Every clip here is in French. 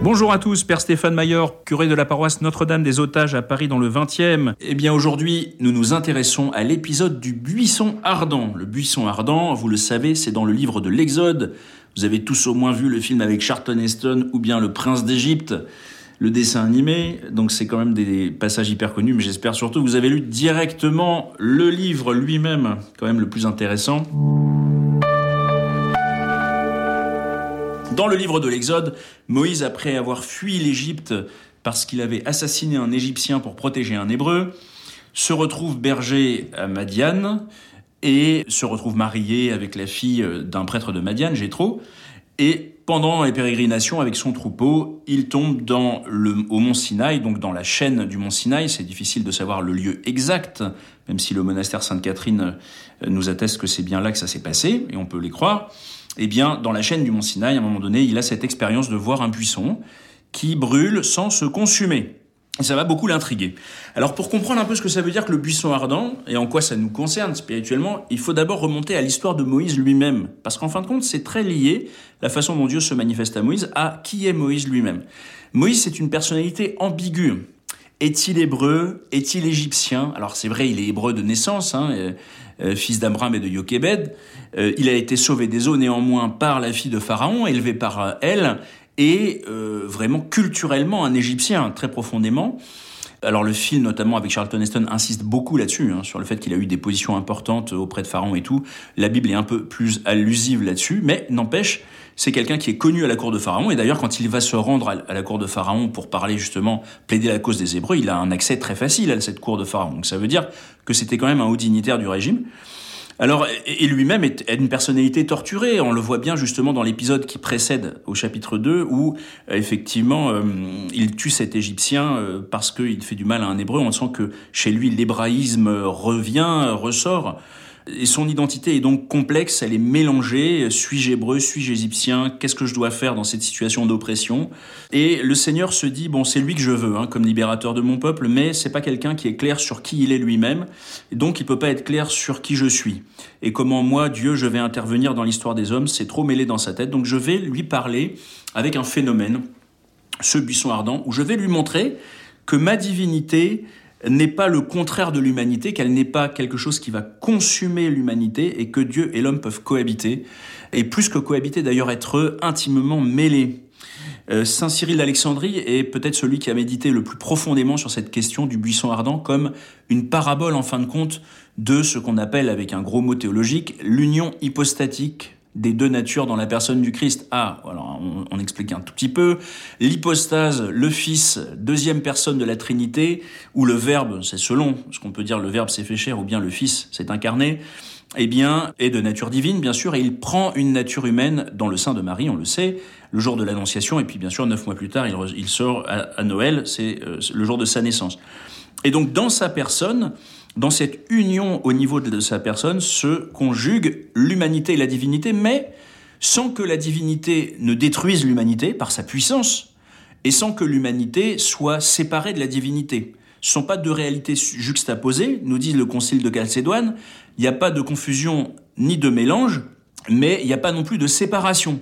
Bonjour à tous, Père Stéphane Mayor, curé de la paroisse Notre-Dame des Otages à Paris dans le 20e. Eh bien aujourd'hui, nous nous intéressons à l'épisode du buisson ardent. Le buisson ardent, vous le savez, c'est dans le livre de l'Exode. Vous avez tous au moins vu le film avec Charlton Heston ou bien Le Prince d'Égypte, le dessin animé. Donc c'est quand même des passages hyper connus, mais j'espère surtout que vous avez lu directement le livre lui-même, quand même le plus intéressant. Dans le livre de l'Exode, Moïse, après avoir fui l'Égypte parce qu'il avait assassiné un Égyptien pour protéger un Hébreu, se retrouve berger à Madiane et se retrouve marié avec la fille d'un prêtre de Madiane, Jétro. Et pendant les pérégrinations avec son troupeau, il tombe au mont Sinaï, donc dans la chaîne du mont Sinaï. C'est difficile de savoir le lieu exact, même si le monastère Sainte-Catherine nous atteste que c'est bien là que ça s'est passé, et on peut les croire eh bien, dans la chaîne du Mont Sinaï, à un moment donné, il a cette expérience de voir un buisson qui brûle sans se consumer. Ça va beaucoup l'intriguer. Alors pour comprendre un peu ce que ça veut dire que le buisson ardent et en quoi ça nous concerne spirituellement, il faut d'abord remonter à l'histoire de Moïse lui-même. Parce qu'en fin de compte, c'est très lié, la façon dont Dieu se manifeste à Moïse, à qui est Moïse lui-même. Moïse, c'est une personnalité ambiguë. Est-il hébreu? Est-il égyptien? Alors c'est vrai, il est hébreu de naissance, hein, euh, euh, fils d'Amram et de Yokebed. Euh, il a été sauvé des eaux néanmoins par la fille de Pharaon, élevé par elle, et vraiment culturellement un Égyptien, très profondément. Alors le film, notamment avec Charlton Heston, insiste beaucoup là-dessus, hein, sur le fait qu'il a eu des positions importantes auprès de Pharaon et tout. La Bible est un peu plus allusive là-dessus, mais n'empêche, c'est quelqu'un qui est connu à la cour de Pharaon. Et d'ailleurs, quand il va se rendre à la cour de Pharaon pour parler justement, plaider la cause des Hébreux, il a un accès très facile à cette cour de Pharaon. Donc ça veut dire que c'était quand même un haut dignitaire du régime. Alors, et lui-même est une personnalité torturée. On le voit bien justement dans l'épisode qui précède au chapitre 2 où effectivement euh, il tue cet Égyptien euh, parce qu'il fait du mal à un Hébreu. On sent que chez lui l'hébraïsme revient, ressort. Et son identité est donc complexe, elle est mélangée. Suis-je hébreu, suis-je égyptien? Qu'est-ce que je dois faire dans cette situation d'oppression? Et le Seigneur se dit bon, c'est lui que je veux hein, comme libérateur de mon peuple, mais c'est pas quelqu'un qui est clair sur qui il est lui-même, donc il peut pas être clair sur qui je suis. Et comment moi, Dieu, je vais intervenir dans l'histoire des hommes, c'est trop mêlé dans sa tête. Donc je vais lui parler avec un phénomène, ce buisson ardent, où je vais lui montrer que ma divinité n'est pas le contraire de l'humanité, qu'elle n'est pas quelque chose qui va consumer l'humanité et que Dieu et l'homme peuvent cohabiter, et plus que cohabiter d'ailleurs être intimement mêlés. Euh, Saint Cyril d'Alexandrie est peut-être celui qui a médité le plus profondément sur cette question du buisson ardent comme une parabole en fin de compte de ce qu'on appelle avec un gros mot théologique l'union hypostatique des deux natures dans la personne du Christ. Ah, alors on, explique un tout petit peu. L'hypostase, le Fils, deuxième personne de la Trinité, ou le Verbe, c'est selon ce qu'on peut dire, le Verbe s'est fait chair, ou bien le Fils s'est incarné, eh bien, est de nature divine, bien sûr, et il prend une nature humaine dans le sein de Marie, on le sait, le jour de l'Annonciation, et puis bien sûr, neuf mois plus tard, il, sort à, Noël, c'est euh, le jour de sa naissance. Et donc, dans sa personne, dans cette union au niveau de sa personne se conjugue l'humanité et la divinité, mais sans que la divinité ne détruise l'humanité par sa puissance, et sans que l'humanité soit séparée de la divinité. Ce sont pas deux réalités juxtaposées, nous dit le concile de Chalcédoine, il n'y a pas de confusion ni de mélange, mais il n'y a pas non plus de séparation.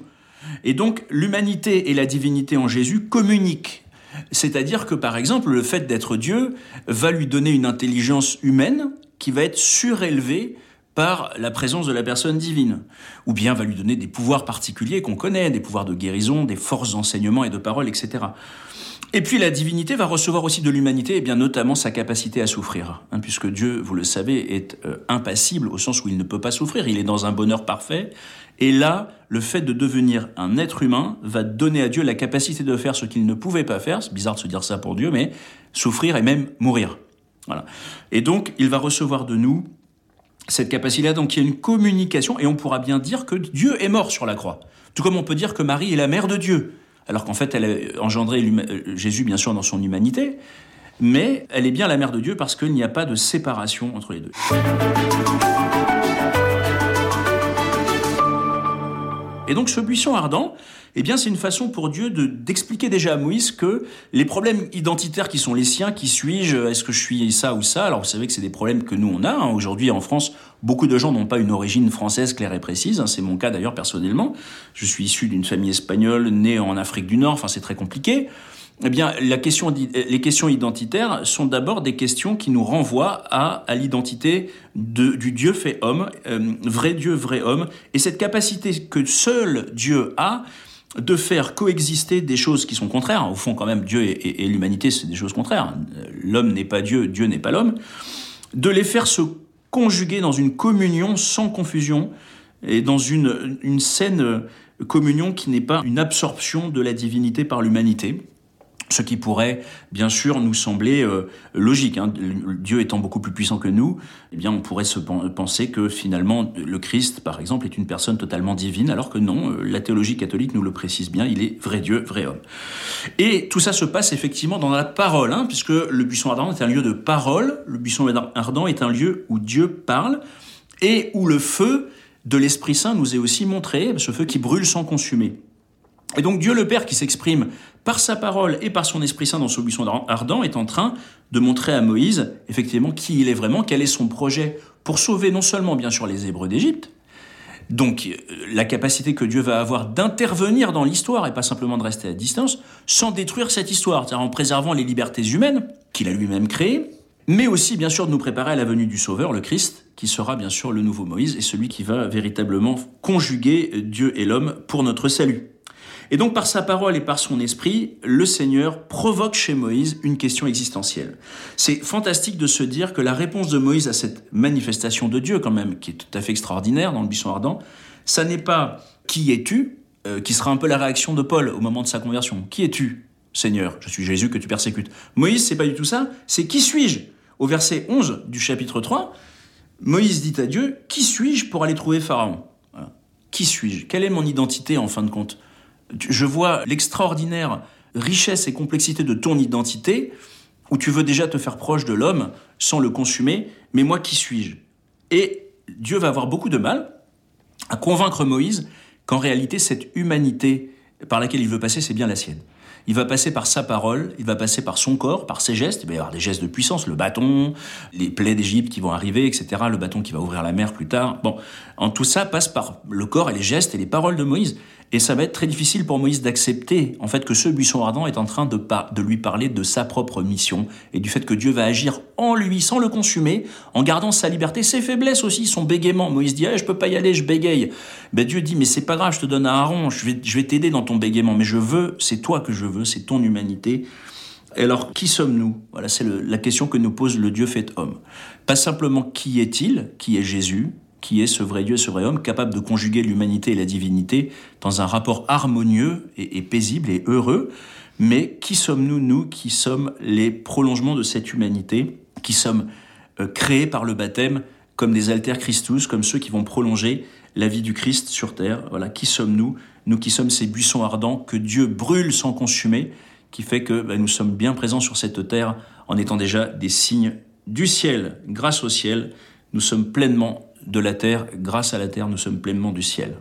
Et donc l'humanité et la divinité en Jésus communiquent c'est-à-dire que, par exemple, le fait d'être Dieu va lui donner une intelligence humaine qui va être surélevée par la présence de la personne divine, ou bien va lui donner des pouvoirs particuliers qu'on connaît, des pouvoirs de guérison, des forces d'enseignement et de parole, etc. Et puis la divinité va recevoir aussi de l'humanité, et bien notamment sa capacité à souffrir, hein, puisque Dieu, vous le savez, est euh, impassible au sens où il ne peut pas souffrir, il est dans un bonheur parfait, et là, le fait de devenir un être humain va donner à Dieu la capacité de faire ce qu'il ne pouvait pas faire. C'est bizarre de se dire ça pour Dieu, mais souffrir et même mourir. Voilà. Et donc, il va recevoir de nous cette capacité-là. Donc, il y a une communication et on pourra bien dire que Dieu est mort sur la croix. Tout comme on peut dire que Marie est la mère de Dieu. Alors qu'en fait, elle a engendré euh, Jésus, bien sûr, dans son humanité. Mais elle est bien la mère de Dieu parce qu'il n'y a pas de séparation entre les deux. Et donc ce buisson ardent, eh bien c'est une façon pour Dieu de d'expliquer déjà à Moïse que les problèmes identitaires qui sont les siens, qui suis-je, est-ce que je suis ça ou ça Alors vous savez que c'est des problèmes que nous on a hein. aujourd'hui en France. Beaucoup de gens n'ont pas une origine française claire et précise. Hein. C'est mon cas d'ailleurs personnellement. Je suis issu d'une famille espagnole, née en Afrique du Nord. Enfin c'est très compliqué. Eh bien, la question, les questions identitaires sont d'abord des questions qui nous renvoient à, à l'identité du Dieu fait homme, euh, vrai Dieu, vrai homme, et cette capacité que seul Dieu a de faire coexister des choses qui sont contraires. Au fond, quand même, Dieu et, l'humanité, c'est des choses contraires. L'homme n'est pas Dieu, Dieu n'est pas l'homme. De les faire se conjuguer dans une communion sans confusion et dans une saine communion qui n'est pas une absorption de la divinité par l'humanité. Ce qui pourrait, bien sûr, nous sembler euh, logique. Hein. Dieu étant beaucoup plus puissant que nous, eh bien, on pourrait se penser que finalement, le Christ, par exemple, est une personne totalement divine, alors que non, euh, la théologie catholique nous le précise bien, il est vrai Dieu, vrai homme. Et tout ça se passe effectivement dans la parole, hein, puisque le buisson ardent est un lieu de parole, le buisson ardent est un lieu où Dieu parle, et où le feu de l'Esprit Saint nous est aussi montré, ce feu qui brûle sans consumer. Et donc Dieu le Père qui s'exprime par sa parole et par son Esprit Saint dans ce buisson ardent est en train de montrer à Moïse effectivement qui il est vraiment, quel est son projet pour sauver non seulement bien sûr les Hébreux d'Égypte, donc euh, la capacité que Dieu va avoir d'intervenir dans l'histoire et pas simplement de rester à distance, sans détruire cette histoire, c'est-à-dire en préservant les libertés humaines qu'il a lui-même créées, mais aussi bien sûr de nous préparer à la venue du Sauveur, le Christ, qui sera bien sûr le nouveau Moïse et celui qui va véritablement conjuguer Dieu et l'homme pour notre salut. Et donc par sa parole et par son esprit, le Seigneur provoque chez Moïse une question existentielle. C'est fantastique de se dire que la réponse de Moïse à cette manifestation de Dieu quand même, qui est tout à fait extraordinaire dans le buisson ardent, ça n'est pas qui es-tu, euh, qui sera un peu la réaction de Paul au moment de sa conversion. Qui es-tu, Seigneur? Je suis Jésus que tu persécutes. Moïse, c'est pas du tout ça, c'est qui suis-je? Au verset 11 du chapitre 3, Moïse dit à Dieu, qui suis-je pour aller trouver Pharaon? Qui suis-je? Quelle est mon identité en fin de compte? Je vois l'extraordinaire richesse et complexité de ton identité, où tu veux déjà te faire proche de l'homme sans le consumer, mais moi qui suis-je? Et Dieu va avoir beaucoup de mal à convaincre Moïse qu'en réalité cette humanité par laquelle il veut passer, c'est bien la sienne. Il va passer par sa parole, il va passer par son corps, par ses gestes. Il va y avoir des gestes de puissance, le bâton, les plaies d'Égypte qui vont arriver, etc. Le bâton qui va ouvrir la mer plus tard. Bon, en tout ça passe par le corps et les gestes et les paroles de Moïse. Et ça va être très difficile pour Moïse d'accepter en fait que ce buisson ardent est en train de, de lui parler de sa propre mission et du fait que Dieu va agir en lui sans le consumer, en gardant sa liberté, ses faiblesses aussi, son bégaiement. Moïse dit ah, je peux pas y aller, je bégaye. Ben Dieu dit mais c'est pas grave, je te donne à Aaron, je vais, je vais t'aider dans ton bégaiement, mais je veux, c'est toi que je veux, c'est ton humanité. Et alors, qui sommes-nous? Voilà, c'est la question que nous pose le Dieu fait homme. Pas simplement qui est-il, qui est Jésus, qui est ce vrai Dieu, ce vrai homme, capable de conjuguer l'humanité et la divinité dans un rapport harmonieux et, paisible et heureux. Mais qui sommes-nous, nous, qui sommes les prolongements de cette humanité, qui sommes euh, créés par le baptême comme des alter Christus, comme ceux qui vont prolonger la vie du Christ sur terre? Voilà, qui sommes-nous Nous qui sommes ces buissons ardents que Dieu brûle sans consumer, qui fait que bah, nous sommes bien présents sur cette terre en étant déjà des signes du ciel. Grâce au ciel, nous sommes pleinement de la terre, grâce à la terre, nous sommes pleinement du ciel.